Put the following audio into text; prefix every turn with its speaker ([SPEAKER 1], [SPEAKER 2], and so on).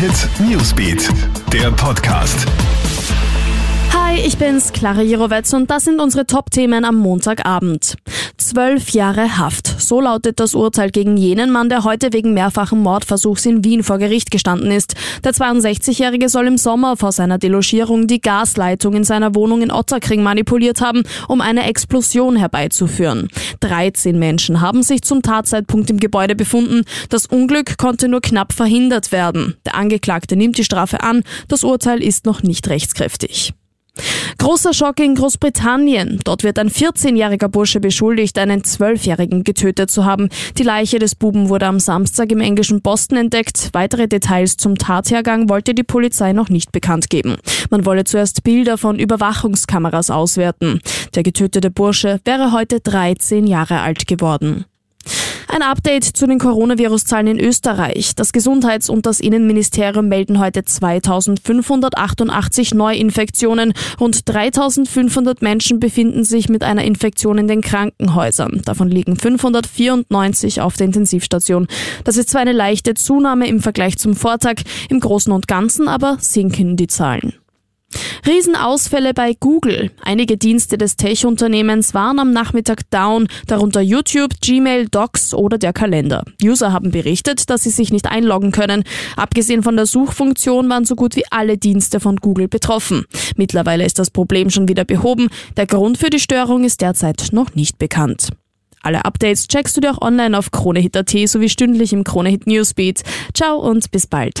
[SPEAKER 1] Hit Newsbeat, der Podcast.
[SPEAKER 2] Hi, ich bin's, Clara Jirovetz und das sind unsere Top-Themen am Montagabend. Zwölf Jahre Haft. So lautet das Urteil gegen jenen Mann, der heute wegen mehrfachen Mordversuchs in Wien vor Gericht gestanden ist. Der 62-Jährige soll im Sommer vor seiner Delogierung die Gasleitung in seiner Wohnung in Otterkring manipuliert haben, um eine Explosion herbeizuführen. 13 Menschen haben sich zum Tatzeitpunkt im Gebäude befunden. Das Unglück konnte nur knapp verhindert werden. Der Angeklagte nimmt die Strafe an. Das Urteil ist noch nicht rechtskräftig. Großer Schock in Großbritannien. Dort wird ein 14-jähriger Bursche beschuldigt, einen 12-jährigen getötet zu haben. Die Leiche des Buben wurde am Samstag im englischen Boston entdeckt. Weitere Details zum Tathergang wollte die Polizei noch nicht bekannt geben. Man wolle zuerst Bilder von Überwachungskameras auswerten. Der getötete Bursche wäre heute 13 Jahre alt geworden. Ein Update zu den Coronavirus-Zahlen in Österreich. Das Gesundheits- und das Innenministerium melden heute 2588 Neuinfektionen. Rund 3500 Menschen befinden sich mit einer Infektion in den Krankenhäusern. Davon liegen 594 auf der Intensivstation. Das ist zwar eine leichte Zunahme im Vergleich zum Vortag, im Großen und Ganzen aber sinken die Zahlen. Riesenausfälle bei Google. Einige Dienste des Tech-Unternehmens waren am Nachmittag down, darunter YouTube, Gmail, Docs oder der Kalender. User haben berichtet, dass sie sich nicht einloggen können. Abgesehen von der Suchfunktion waren so gut wie alle Dienste von Google betroffen. Mittlerweile ist das Problem schon wieder behoben. Der Grund für die Störung ist derzeit noch nicht bekannt. Alle Updates checkst du dir auch online auf KroneHit.at sowie stündlich im KroneHit Newsbeat. Ciao und bis bald.